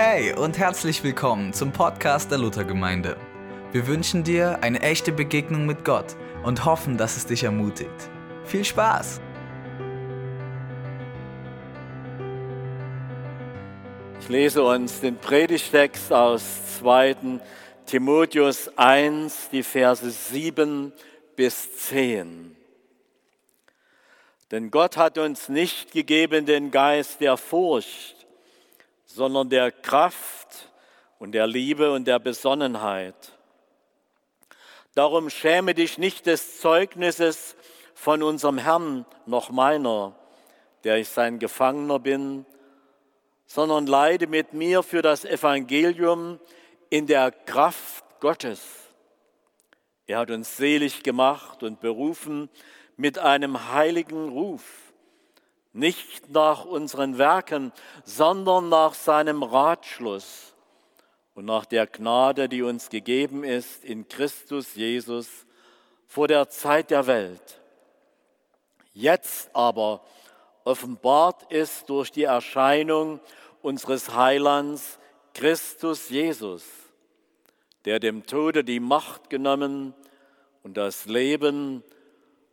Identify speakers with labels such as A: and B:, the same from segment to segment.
A: Hey und herzlich willkommen zum Podcast der Luthergemeinde. Wir wünschen dir eine echte Begegnung mit Gott und hoffen, dass es dich ermutigt. Viel Spaß!
B: Ich lese uns den Predigtext aus 2. Timotheus 1, die Verse 7 bis 10. Denn Gott hat uns nicht gegeben den Geist der Furcht, sondern der Kraft und der Liebe und der Besonnenheit. Darum schäme dich nicht des Zeugnisses von unserem Herrn noch meiner, der ich sein Gefangener bin, sondern leide mit mir für das Evangelium in der Kraft Gottes. Er hat uns selig gemacht und berufen mit einem heiligen Ruf nicht nach unseren Werken, sondern nach seinem Ratschluss und nach der Gnade, die uns gegeben ist in Christus Jesus vor der Zeit der Welt. Jetzt aber offenbart ist durch die Erscheinung unseres Heilands Christus Jesus, der dem Tode die Macht genommen und das Leben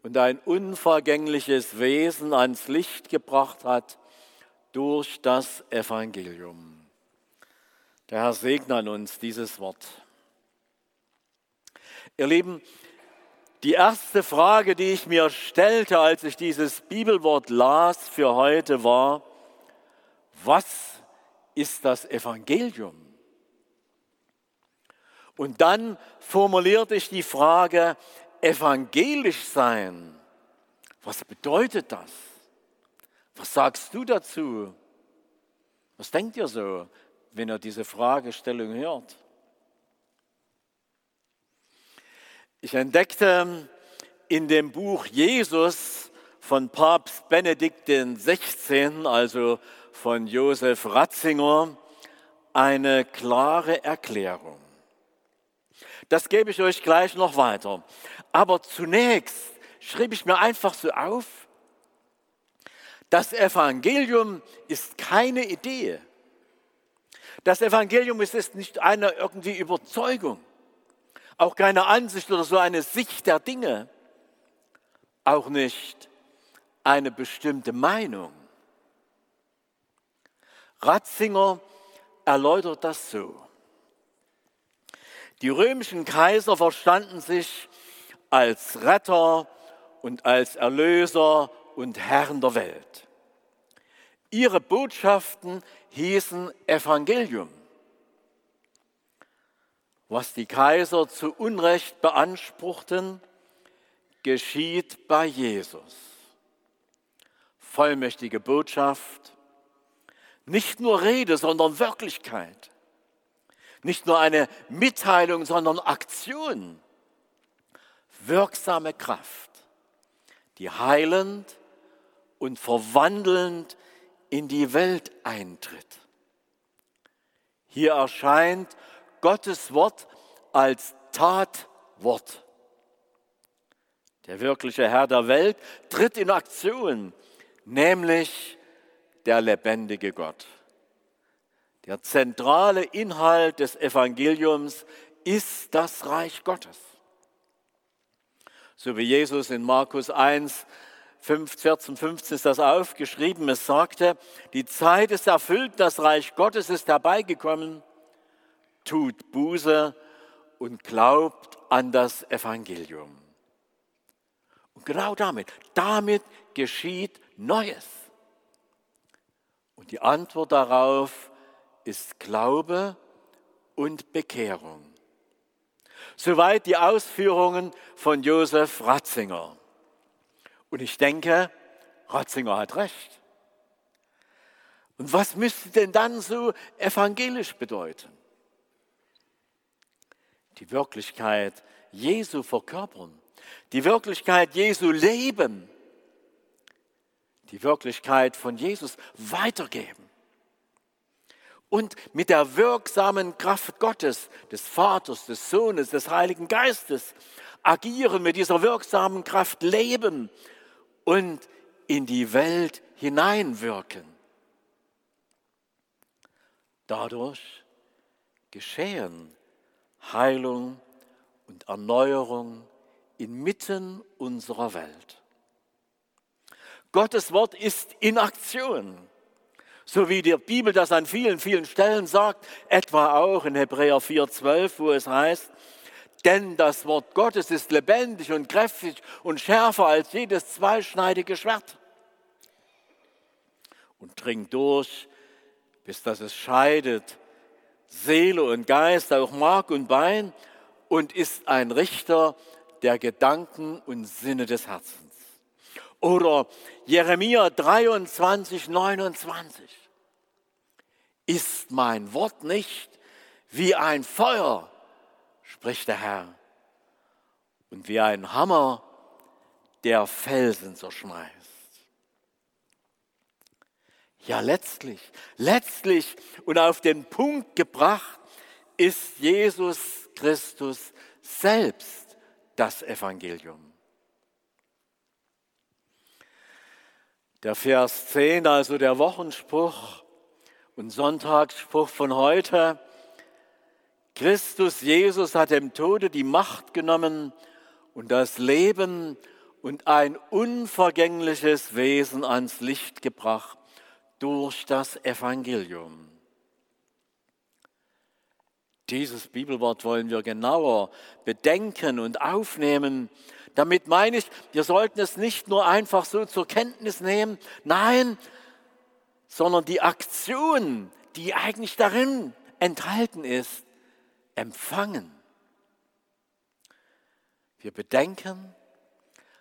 B: und ein unvergängliches Wesen ans Licht gebracht hat durch das Evangelium. Der Herr segne an uns dieses Wort. Ihr Lieben, die erste Frage, die ich mir stellte, als ich dieses Bibelwort las für heute, war, was ist das Evangelium? Und dann formulierte ich die Frage, evangelisch sein, was bedeutet das? Was sagst du dazu? Was denkt ihr so, wenn ihr diese Fragestellung hört? Ich entdeckte in dem Buch Jesus von Papst Benedikt XVI., also von Josef Ratzinger, eine klare Erklärung. Das gebe ich euch gleich noch weiter. Aber zunächst schrieb ich mir einfach so auf, das Evangelium ist keine Idee. Das Evangelium ist, ist nicht eine irgendwie Überzeugung, auch keine Ansicht oder so eine Sicht der Dinge, auch nicht eine bestimmte Meinung. Ratzinger erläutert das so. Die römischen Kaiser verstanden sich als Retter und als Erlöser und Herren der Welt. Ihre Botschaften hießen Evangelium. Was die Kaiser zu Unrecht beanspruchten, geschieht bei Jesus. Vollmächtige Botschaft, nicht nur Rede, sondern Wirklichkeit. Nicht nur eine Mitteilung, sondern Aktion. Wirksame Kraft, die heilend und verwandelnd in die Welt eintritt. Hier erscheint Gottes Wort als Tatwort. Der wirkliche Herr der Welt tritt in Aktion, nämlich der lebendige Gott. Der zentrale Inhalt des Evangeliums ist das Reich Gottes. So wie Jesus in Markus 1, 14, 15 ist das aufgeschrieben. Es sagte, die Zeit ist erfüllt, das Reich Gottes ist herbeigekommen. Tut Buße und glaubt an das Evangelium. Und genau damit, damit geschieht Neues. Und die Antwort darauf ist, Glaube und Bekehrung. Soweit die Ausführungen von Josef Ratzinger. Und ich denke, Ratzinger hat recht. Und was müsste denn dann so evangelisch bedeuten? Die Wirklichkeit Jesu verkörpern, die Wirklichkeit Jesu leben, die Wirklichkeit von Jesus weitergeben und mit der wirksamen Kraft Gottes, des Vaters, des Sohnes, des Heiligen Geistes agieren, mit dieser wirksamen Kraft leben und in die Welt hineinwirken. Dadurch geschehen Heilung und Erneuerung inmitten unserer Welt. Gottes Wort ist in Aktion. So wie die Bibel das an vielen, vielen Stellen sagt, etwa auch in Hebräer 4,12, wo es heißt, denn das Wort Gottes ist lebendig und kräftig und schärfer als jedes zweischneidige Schwert und dringt durch, bis dass es scheidet, Seele und Geist, auch Mark und Bein und ist ein Richter der Gedanken und Sinne des Herzens. Oder Jeremia 23, 29. Ist mein Wort nicht wie ein Feuer, spricht der Herr, und wie ein Hammer, der Felsen zerschmeißt. Ja, letztlich, letztlich und auf den Punkt gebracht ist Jesus Christus selbst das Evangelium. Der Vers 10, also der Wochenspruch und Sonntagsspruch von heute. Christus Jesus hat dem Tode die Macht genommen und das Leben und ein unvergängliches Wesen ans Licht gebracht durch das Evangelium. Dieses Bibelwort wollen wir genauer bedenken und aufnehmen. Damit meine ich, wir sollten es nicht nur einfach so zur Kenntnis nehmen, nein, sondern die Aktion, die eigentlich darin enthalten ist, empfangen. Wir bedenken,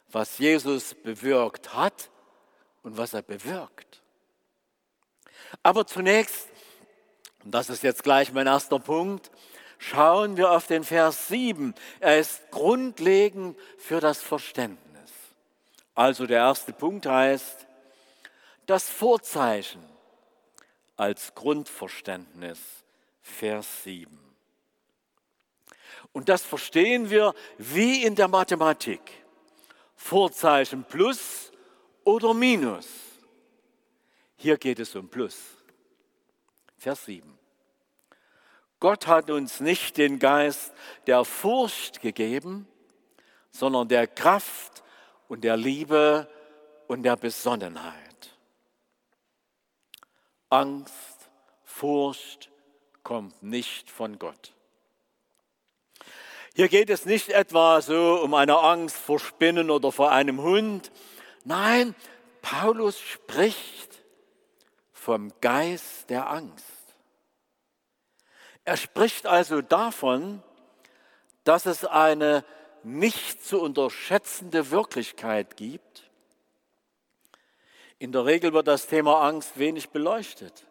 B: was Jesus bewirkt hat und was er bewirkt. Aber zunächst, und das ist jetzt gleich mein erster Punkt, schauen wir auf den Vers 7. Er ist grundlegend für das Verständnis. Also der erste Punkt heißt, das Vorzeichen als Grundverständnis, Vers 7. Und das verstehen wir wie in der Mathematik. Vorzeichen plus oder minus. Hier geht es um Plus. Vers 7. Gott hat uns nicht den Geist der Furcht gegeben, sondern der Kraft und der Liebe und der Besonnenheit. Angst, Furcht kommt nicht von Gott. Hier geht es nicht etwa so um eine Angst vor Spinnen oder vor einem Hund. Nein, Paulus spricht vom Geist der Angst. Er spricht also davon, dass es eine nicht zu unterschätzende Wirklichkeit gibt. In der Regel wird das Thema Angst wenig beleuchtet.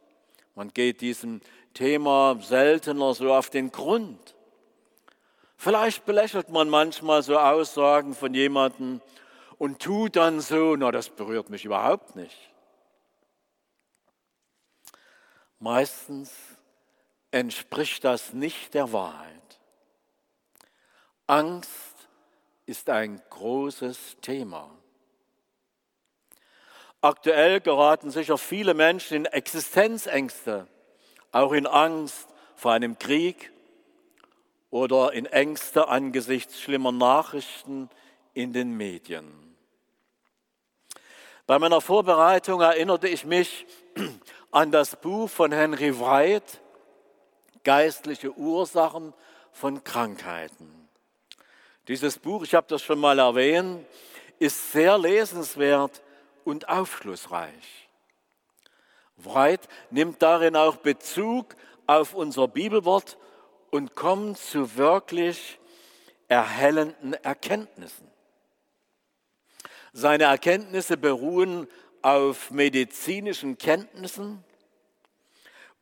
B: Man geht diesem Thema seltener so auf den Grund. Vielleicht belächelt man manchmal so Aussagen von jemandem und tut dann so, na das berührt mich überhaupt nicht. Meistens entspricht das nicht der Wahrheit. Angst ist ein großes Thema. Aktuell geraten sicher viele Menschen in Existenzängste, auch in Angst vor einem Krieg oder in Ängste angesichts schlimmer Nachrichten in den Medien. Bei meiner Vorbereitung erinnerte ich mich an das Buch von Henry Wright, Geistliche Ursachen von Krankheiten. Dieses Buch, ich habe das schon mal erwähnt, ist sehr lesenswert und aufschlussreich. Wright nimmt darin auch Bezug auf unser Bibelwort und kommt zu wirklich erhellenden Erkenntnissen. Seine Erkenntnisse beruhen auf medizinischen Kenntnissen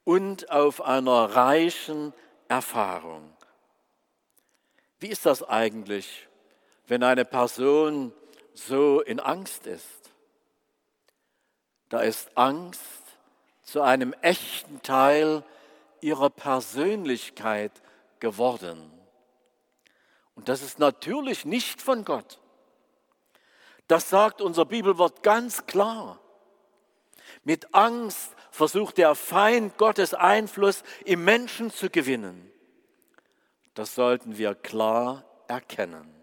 B: und auf einer reichen Erfahrung. Wie ist das eigentlich, wenn eine Person so in Angst ist? Da ist Angst zu einem echten Teil ihrer Persönlichkeit geworden. Und das ist natürlich nicht von Gott. Das sagt unser Bibelwort ganz klar. Mit Angst versucht der Feind Gottes Einfluss im Menschen zu gewinnen. Das sollten wir klar erkennen.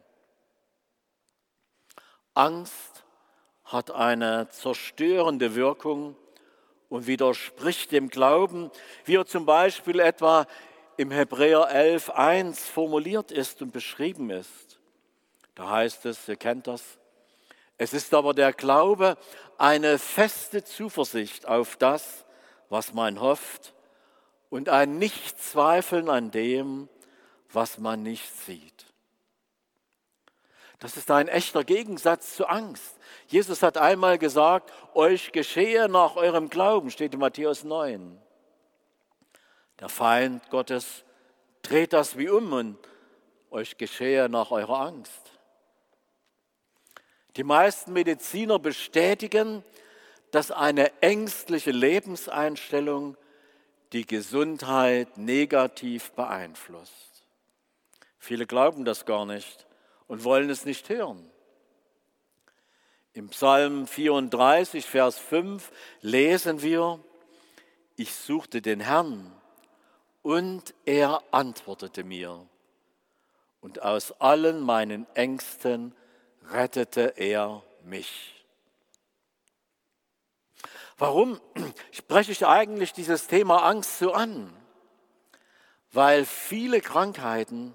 B: Angst hat eine zerstörende Wirkung und widerspricht dem Glauben, wie er zum Beispiel etwa im Hebräer 11.1 formuliert ist und beschrieben ist. Da heißt es, ihr kennt das, es ist aber der Glaube eine feste Zuversicht auf das, was man hofft und ein Nichtzweifeln an dem, was man nicht sieht. Das ist ein echter Gegensatz zu Angst. Jesus hat einmal gesagt, euch geschehe nach eurem Glauben, steht in Matthäus 9. Der Feind Gottes dreht das wie um und euch geschehe nach eurer Angst. Die meisten Mediziner bestätigen, dass eine ängstliche Lebenseinstellung die Gesundheit negativ beeinflusst. Viele glauben das gar nicht und wollen es nicht hören. Im Psalm 34, Vers 5 lesen wir, ich suchte den Herrn und er antwortete mir. Und aus allen meinen Ängsten rettete er mich. Warum spreche ich eigentlich dieses Thema Angst so an? Weil viele Krankheiten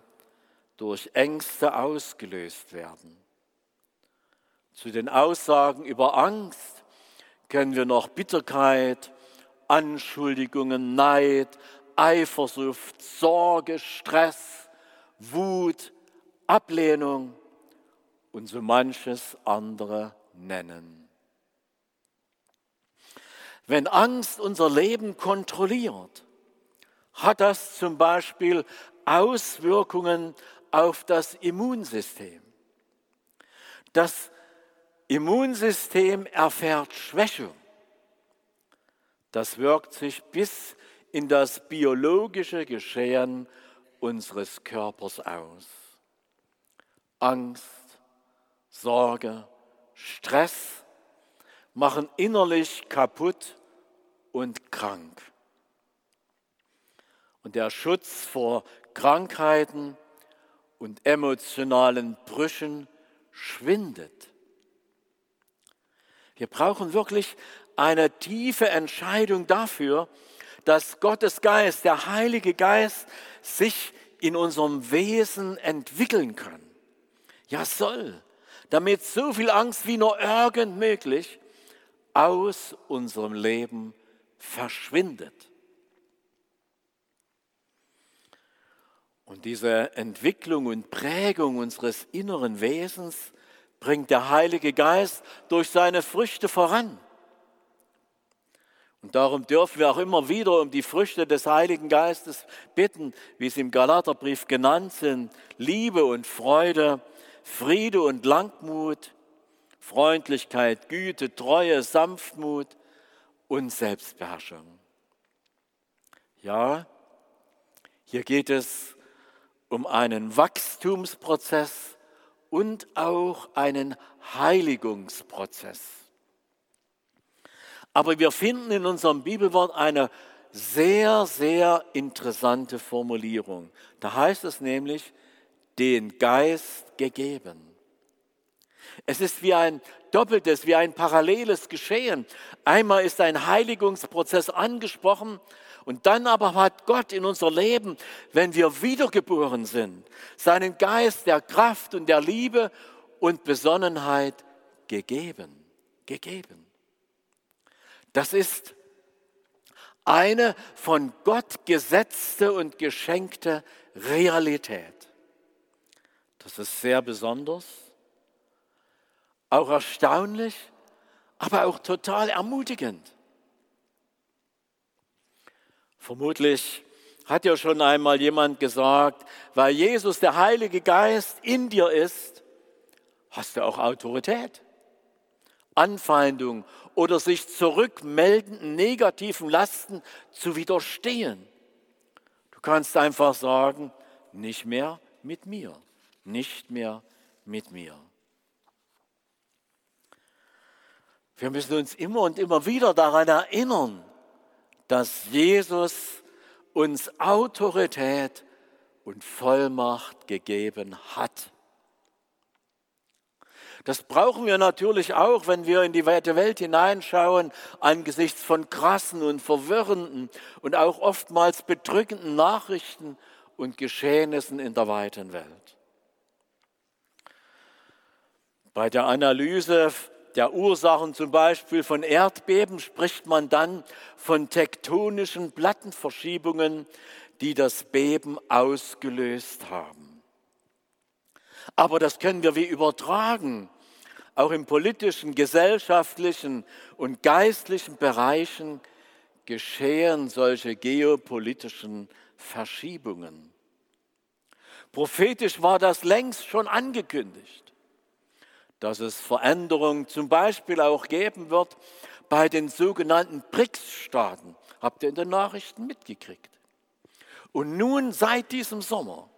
B: durch Ängste ausgelöst werden. Zu den Aussagen über Angst kennen wir noch Bitterkeit, Anschuldigungen, Neid, Eifersucht, Sorge, Stress, Wut, Ablehnung und so manches andere nennen. Wenn Angst unser Leben kontrolliert, hat das zum Beispiel Auswirkungen auf das Immunsystem. Das Immunsystem erfährt Schwächung. Das wirkt sich bis in das biologische Geschehen unseres Körpers aus. Angst, Sorge, Stress machen innerlich kaputt und krank. Und der Schutz vor Krankheiten und emotionalen Brüchen schwindet. Wir brauchen wirklich eine tiefe Entscheidung dafür, dass Gottes Geist, der Heilige Geist, sich in unserem Wesen entwickeln kann. Ja, soll, damit so viel Angst wie nur irgend möglich aus unserem Leben verschwindet. Und diese Entwicklung und Prägung unseres inneren Wesens bringt der Heilige Geist durch seine Früchte voran. Und darum dürfen wir auch immer wieder um die Früchte des Heiligen Geistes bitten, wie sie im Galaterbrief genannt sind. Liebe und Freude, Friede und Langmut, Freundlichkeit, Güte, Treue, Sanftmut und Selbstbeherrschung. Ja, hier geht es um einen Wachstumsprozess und auch einen Heiligungsprozess. Aber wir finden in unserem Bibelwort eine sehr, sehr interessante Formulierung. Da heißt es nämlich, den Geist gegeben. Es ist wie ein doppeltes, wie ein paralleles Geschehen. Einmal ist ein Heiligungsprozess angesprochen und dann aber hat Gott in unser Leben, wenn wir wiedergeboren sind, seinen Geist der Kraft und der Liebe und Besonnenheit gegeben. Gegeben. Das ist eine von Gott gesetzte und geschenkte Realität. Das ist sehr besonders, auch erstaunlich, aber auch total ermutigend. Vermutlich hat ja schon einmal jemand gesagt, weil Jesus der Heilige Geist in dir ist, hast du auch Autorität. Anfeindung oder sich zurückmeldenden negativen Lasten zu widerstehen. Du kannst einfach sagen, nicht mehr mit mir, nicht mehr mit mir. Wir müssen uns immer und immer wieder daran erinnern, dass Jesus uns Autorität und Vollmacht gegeben hat. Das brauchen wir natürlich auch, wenn wir in die weite Welt hineinschauen, angesichts von krassen und verwirrenden und auch oftmals bedrückenden Nachrichten und Geschehnissen in der weiten Welt. Bei der Analyse der Ursachen zum Beispiel von Erdbeben spricht man dann von tektonischen Plattenverschiebungen, die das Beben ausgelöst haben. Aber das können wir wie übertragen. Auch im politischen, gesellschaftlichen und geistlichen Bereichen geschehen solche geopolitischen Verschiebungen. Prophetisch war das längst schon angekündigt, dass es Veränderungen zum Beispiel auch geben wird bei den sogenannten BRICS-Staaten. Habt ihr in den Nachrichten mitgekriegt? Und nun seit diesem Sommer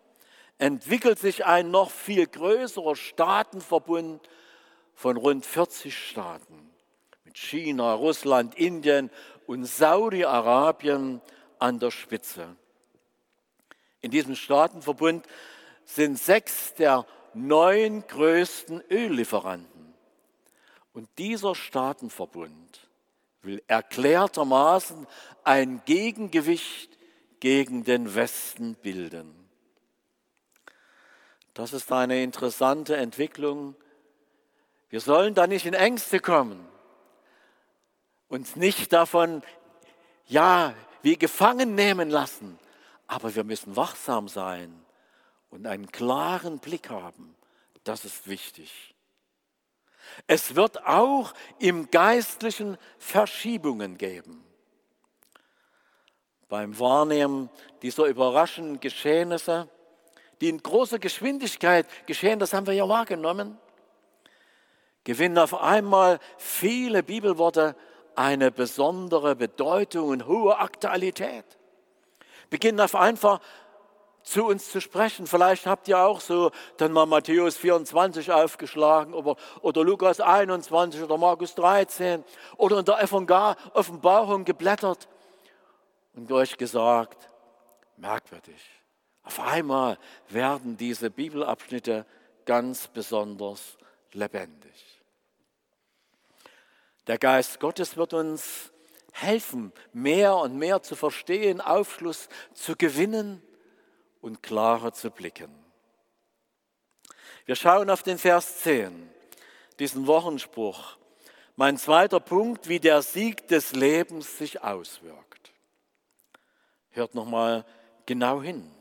B: entwickelt sich ein noch viel größerer Staatenverbund von rund 40 Staaten mit China, Russland, Indien und Saudi-Arabien an der Spitze. In diesem Staatenverbund sind sechs der neun größten Öllieferanten. Und dieser Staatenverbund will erklärtermaßen ein Gegengewicht gegen den Westen bilden. Das ist eine interessante Entwicklung. Wir sollen da nicht in Ängste kommen, uns nicht davon, ja, wie gefangen nehmen lassen, aber wir müssen wachsam sein und einen klaren Blick haben. Das ist wichtig. Es wird auch im Geistlichen Verschiebungen geben beim Wahrnehmen dieser überraschenden Geschehnisse, die in großer Geschwindigkeit geschehen, das haben wir ja wahrgenommen, gewinnen auf einmal viele Bibelworte eine besondere Bedeutung und hohe Aktualität. Beginnen auf einfach zu uns zu sprechen. Vielleicht habt ihr auch so dann mal Matthäus 24 aufgeschlagen oder, oder Lukas 21 oder Markus 13 oder in der Offenbarung geblättert und euch gesagt, merkwürdig. Auf einmal werden diese Bibelabschnitte ganz besonders lebendig. Der Geist Gottes wird uns helfen, mehr und mehr zu verstehen, Aufschluss zu gewinnen und klarer zu blicken. Wir schauen auf den Vers 10, diesen Wochenspruch. Mein zweiter Punkt, wie der Sieg des Lebens sich auswirkt. Hört nochmal genau hin.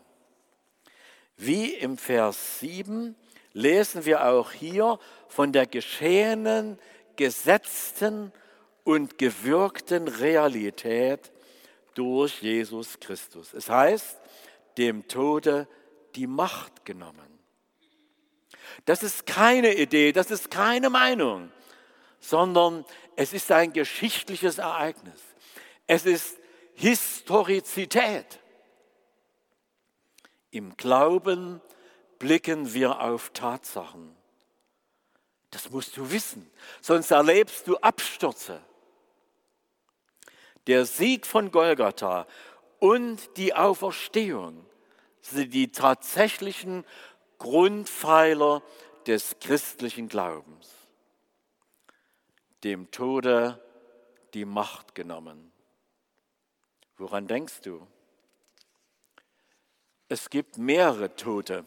B: Wie im Vers 7 lesen wir auch hier von der geschehenen, gesetzten und gewirkten Realität durch Jesus Christus. Es heißt, dem Tode die Macht genommen. Das ist keine Idee, das ist keine Meinung, sondern es ist ein geschichtliches Ereignis. Es ist Historizität. Im Glauben blicken wir auf Tatsachen. Das musst du wissen, sonst erlebst du Abstürze. Der Sieg von Golgatha und die Auferstehung sind die tatsächlichen Grundpfeiler des christlichen Glaubens. Dem Tode die Macht genommen. Woran denkst du? Es gibt mehrere Tote.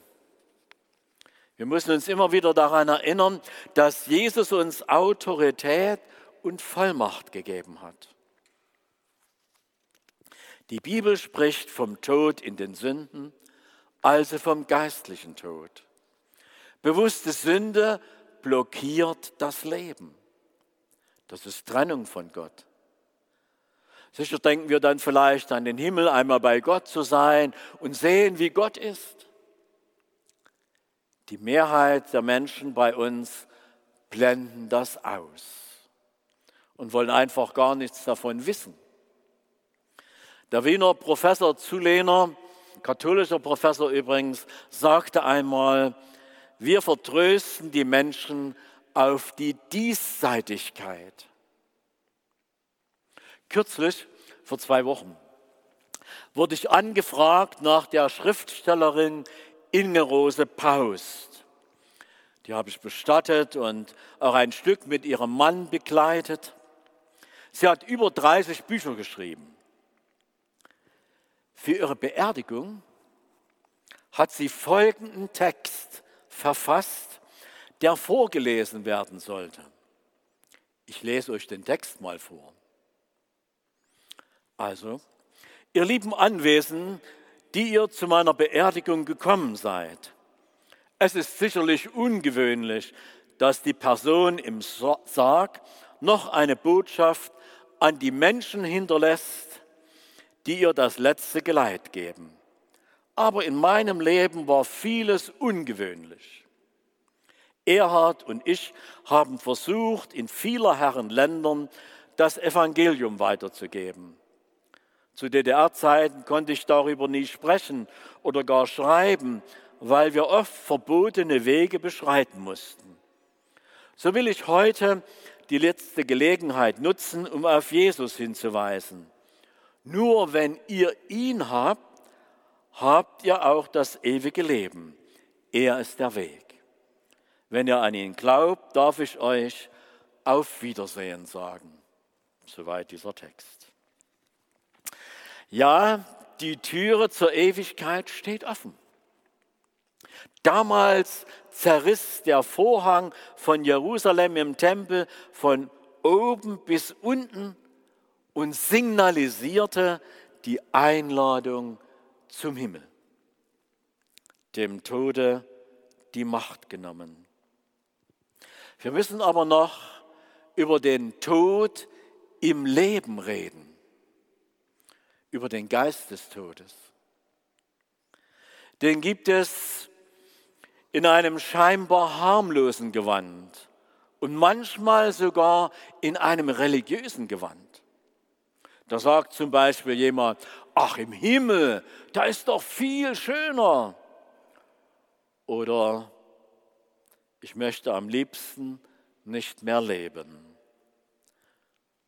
B: Wir müssen uns immer wieder daran erinnern, dass Jesus uns Autorität und Vollmacht gegeben hat. Die Bibel spricht vom Tod in den Sünden, also vom geistlichen Tod. Bewusste Sünde blockiert das Leben. Das ist Trennung von Gott. Sicher denken wir dann vielleicht an den Himmel, einmal bei Gott zu sein und sehen, wie Gott ist. Die Mehrheit der Menschen bei uns blenden das aus und wollen einfach gar nichts davon wissen. Der Wiener Professor Zulehner, katholischer Professor übrigens, sagte einmal, wir vertrösten die Menschen auf die Diesseitigkeit. Kürzlich vor zwei Wochen, wurde ich angefragt nach der Schriftstellerin Inge Rose Paust. Die habe ich bestattet und auch ein Stück mit ihrem Mann begleitet. Sie hat über 30 Bücher geschrieben. Für ihre Beerdigung hat sie folgenden Text verfasst, der vorgelesen werden sollte. Ich lese euch den Text mal vor. Also, ihr lieben Anwesenden, die ihr zu meiner Beerdigung gekommen seid. Es ist sicherlich ungewöhnlich, dass die Person im Sarg noch eine Botschaft an die Menschen hinterlässt, die ihr das letzte Geleit geben. Aber in meinem Leben war vieles ungewöhnlich. Erhard und ich haben versucht, in vieler Herren Ländern das Evangelium weiterzugeben. Zu DDR-Zeiten konnte ich darüber nie sprechen oder gar schreiben, weil wir oft verbotene Wege beschreiten mussten. So will ich heute die letzte Gelegenheit nutzen, um auf Jesus hinzuweisen. Nur wenn ihr ihn habt, habt ihr auch das ewige Leben. Er ist der Weg. Wenn ihr an ihn glaubt, darf ich euch auf Wiedersehen sagen. Soweit dieser Text. Ja, die Türe zur Ewigkeit steht offen. Damals zerriss der Vorhang von Jerusalem im Tempel von oben bis unten und signalisierte die Einladung zum Himmel. Dem Tode die Macht genommen. Wir müssen aber noch über den Tod im Leben reden über den Geist des Todes. Den gibt es in einem scheinbar harmlosen Gewand und manchmal sogar in einem religiösen Gewand. Da sagt zum Beispiel jemand, ach im Himmel, da ist doch viel schöner. Oder ich möchte am liebsten nicht mehr leben.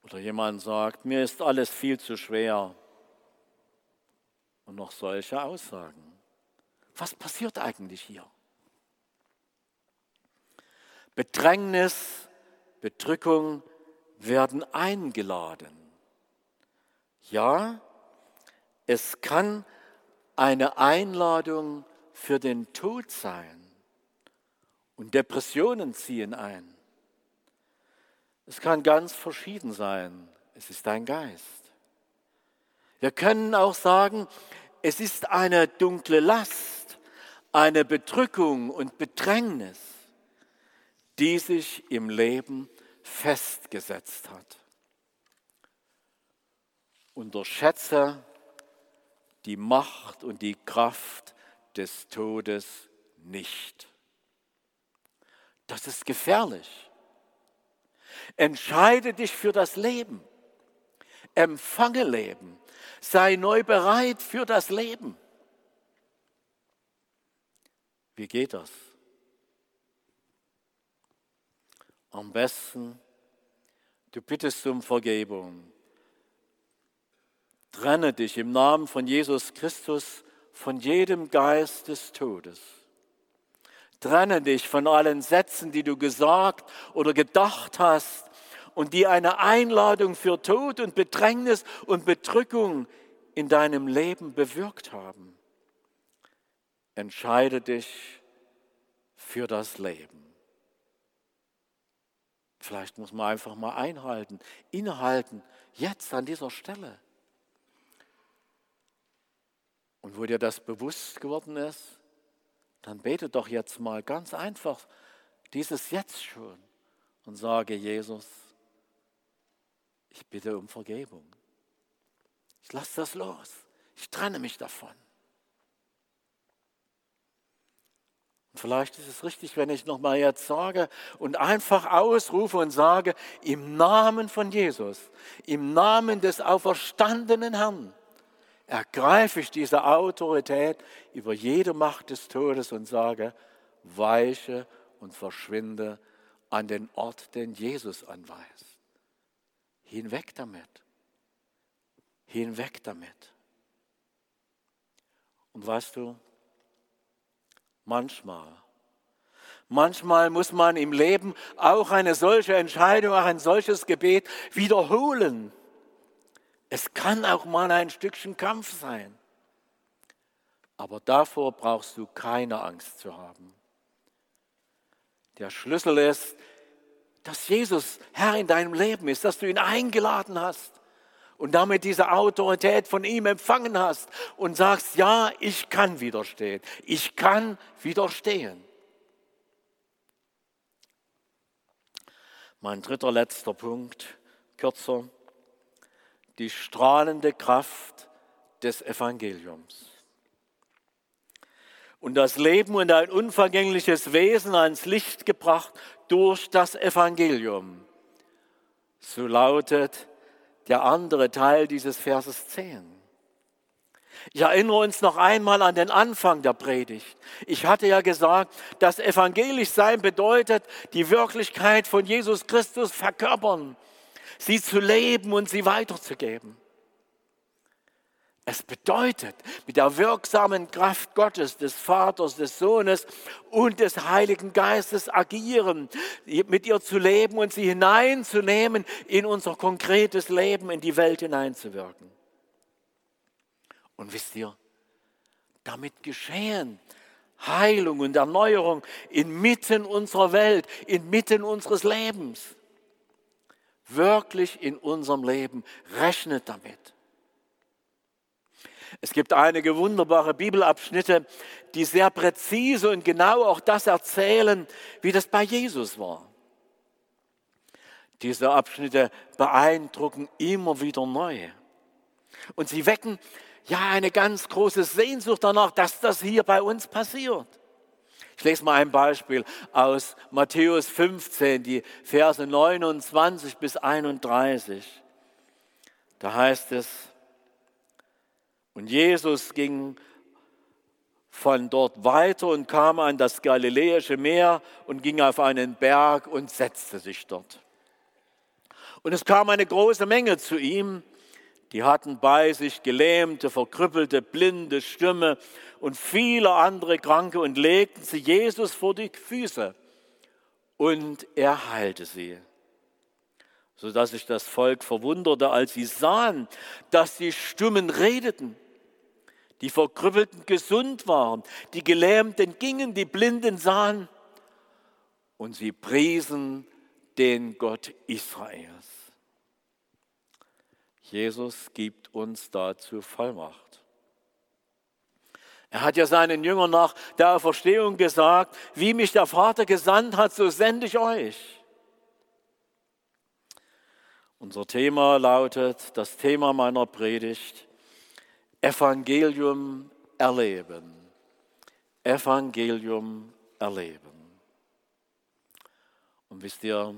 B: Oder jemand sagt, mir ist alles viel zu schwer und noch solche Aussagen. Was passiert eigentlich hier? Bedrängnis, Bedrückung werden eingeladen. Ja, es kann eine Einladung für den Tod sein. Und Depressionen ziehen ein. Es kann ganz verschieden sein. Es ist ein Geist. Wir können auch sagen, es ist eine dunkle Last, eine Bedrückung und Bedrängnis, die sich im Leben festgesetzt hat. Unterschätze die Macht und die Kraft des Todes nicht. Das ist gefährlich. Entscheide dich für das Leben. Empfange Leben. Sei neu bereit für das Leben. Wie geht das? Am besten, du bittest um Vergebung. Trenne dich im Namen von Jesus Christus von jedem Geist des Todes. Trenne dich von allen Sätzen, die du gesagt oder gedacht hast, und die eine Einladung für Tod und Bedrängnis und Bedrückung in deinem Leben bewirkt haben. Entscheide dich für das Leben. Vielleicht muss man einfach mal einhalten, innehalten, jetzt an dieser Stelle. Und wo dir das bewusst geworden ist, dann bete doch jetzt mal ganz einfach dieses Jetzt schon und sage, Jesus, ich bitte um Vergebung. Ich lasse das los. Ich trenne mich davon. Und vielleicht ist es richtig, wenn ich nochmal jetzt sage und einfach ausrufe und sage, im Namen von Jesus, im Namen des auferstandenen Herrn, ergreife ich diese Autorität über jede Macht des Todes und sage, weiche und verschwinde an den Ort, den Jesus anweist. Hinweg damit. hinweg damit. Und weißt du, manchmal, manchmal muss man im Leben auch eine solche Entscheidung, auch ein solches Gebet wiederholen. Es kann auch mal ein Stückchen Kampf sein. Aber davor brauchst du keine Angst zu haben. Der Schlüssel ist, dass Jesus Herr in deinem Leben ist, dass du ihn eingeladen hast und damit diese Autorität von ihm empfangen hast und sagst, ja, ich kann widerstehen. Ich kann widerstehen. Mein dritter, letzter Punkt, kürzer, die strahlende Kraft des Evangeliums. Und das Leben und ein unvergängliches Wesen ans Licht gebracht durch das Evangelium. So lautet der andere Teil dieses Verses 10. Ich erinnere uns noch einmal an den Anfang der Predigt. Ich hatte ja gesagt, dass evangelisch sein bedeutet, die Wirklichkeit von Jesus Christus verkörpern, sie zu leben und sie weiterzugeben. Es bedeutet, mit der wirksamen Kraft Gottes, des Vaters, des Sohnes und des Heiligen Geistes agieren, mit ihr zu leben und sie hineinzunehmen in unser konkretes Leben, in die Welt hineinzuwirken. Und wisst ihr, damit geschehen Heilung und Erneuerung inmitten unserer Welt, inmitten unseres Lebens. Wirklich in unserem Leben. Rechnet damit. Es gibt einige wunderbare Bibelabschnitte, die sehr präzise und genau auch das erzählen, wie das bei Jesus war. Diese Abschnitte beeindrucken immer wieder neu. Und sie wecken ja eine ganz große Sehnsucht danach, dass das hier bei uns passiert. Ich lese mal ein Beispiel aus Matthäus 15, die Verse 29 bis 31. Da heißt es, und Jesus ging von dort weiter und kam an das Galiläische Meer und ging auf einen Berg und setzte sich dort. Und es kam eine große Menge zu ihm, die hatten bei sich Gelähmte, Verkrüppelte, Blinde, Stimme und viele andere Kranke und legten sie Jesus vor die Füße und er heilte sie sodass sich das Volk verwunderte, als sie sahen, dass die Stummen redeten, die Verkrüppelten gesund waren, die Gelähmten gingen, die Blinden sahen und sie priesen den Gott Israels. Jesus gibt uns dazu Vollmacht. Er hat ja seinen Jüngern nach der Auferstehung gesagt, wie mich der Vater gesandt hat, so sende ich euch. Unser Thema lautet, das Thema meiner Predigt, Evangelium erleben. Evangelium erleben. Und wisst ihr,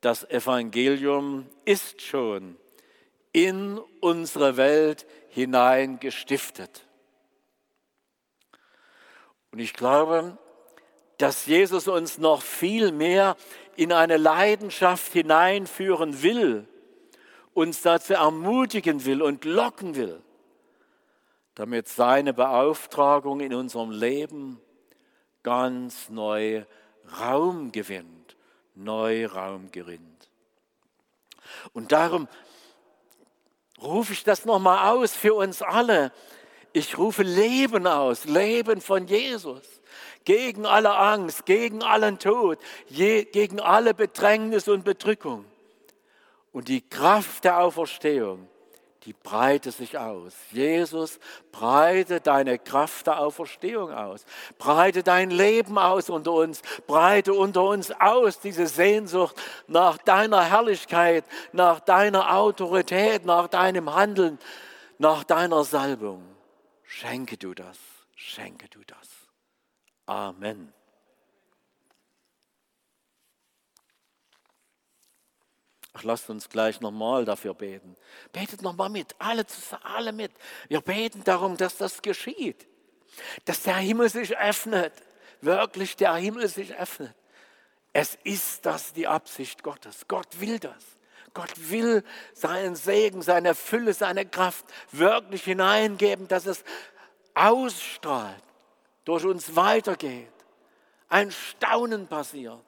B: das Evangelium ist schon in unsere Welt hinein gestiftet. Und ich glaube, dass Jesus uns noch viel mehr in eine Leidenschaft hineinführen will, uns dazu ermutigen will und locken will, damit seine Beauftragung in unserem Leben ganz neu Raum gewinnt, neu Raum gewinnt. Und darum rufe ich das nochmal aus für uns alle. Ich rufe Leben aus, Leben von Jesus gegen alle Angst, gegen allen Tod, je, gegen alle Bedrängnis und Bedrückung. Und die Kraft der Auferstehung, die breite sich aus. Jesus, breite deine Kraft der Auferstehung aus. Breite dein Leben aus unter uns. Breite unter uns aus diese Sehnsucht nach deiner Herrlichkeit, nach deiner Autorität, nach deinem Handeln, nach deiner Salbung. Schenke du das, schenke du das. Amen. Ach, lasst uns gleich nochmal dafür beten. Betet nochmal mit, alle, zusammen, alle mit. Wir beten darum, dass das geschieht. Dass der Himmel sich öffnet. Wirklich der Himmel sich öffnet. Es ist das die Absicht Gottes. Gott will das. Gott will seinen Segen, seine Fülle, seine Kraft wirklich hineingeben, dass es ausstrahlt, durch uns weitergeht, ein Staunen passiert.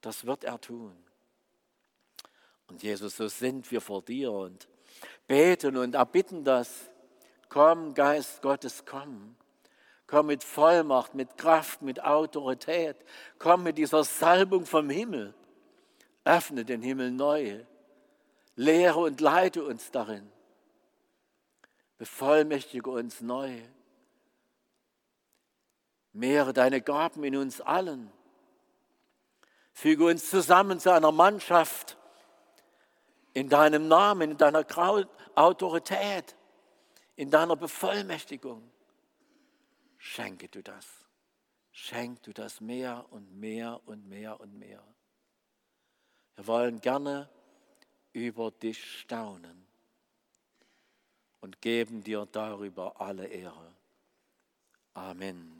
B: Das wird er tun. Und Jesus, so sind wir vor dir und beten und erbitten das. Komm, Geist Gottes, komm. Komm mit Vollmacht, mit Kraft, mit Autorität. Komm mit dieser Salbung vom Himmel. Öffne den Himmel neu. Lehre und leite uns darin. Bevollmächtige uns neu. Mehre deine Gaben in uns allen. Füge uns zusammen zu einer Mannschaft in deinem Namen, in deiner Autorität, in deiner Bevollmächtigung. Schenke du das. Schenk du das mehr und mehr und mehr und mehr. Wir wollen gerne über dich staunen und geben dir darüber alle Ehre. Amen.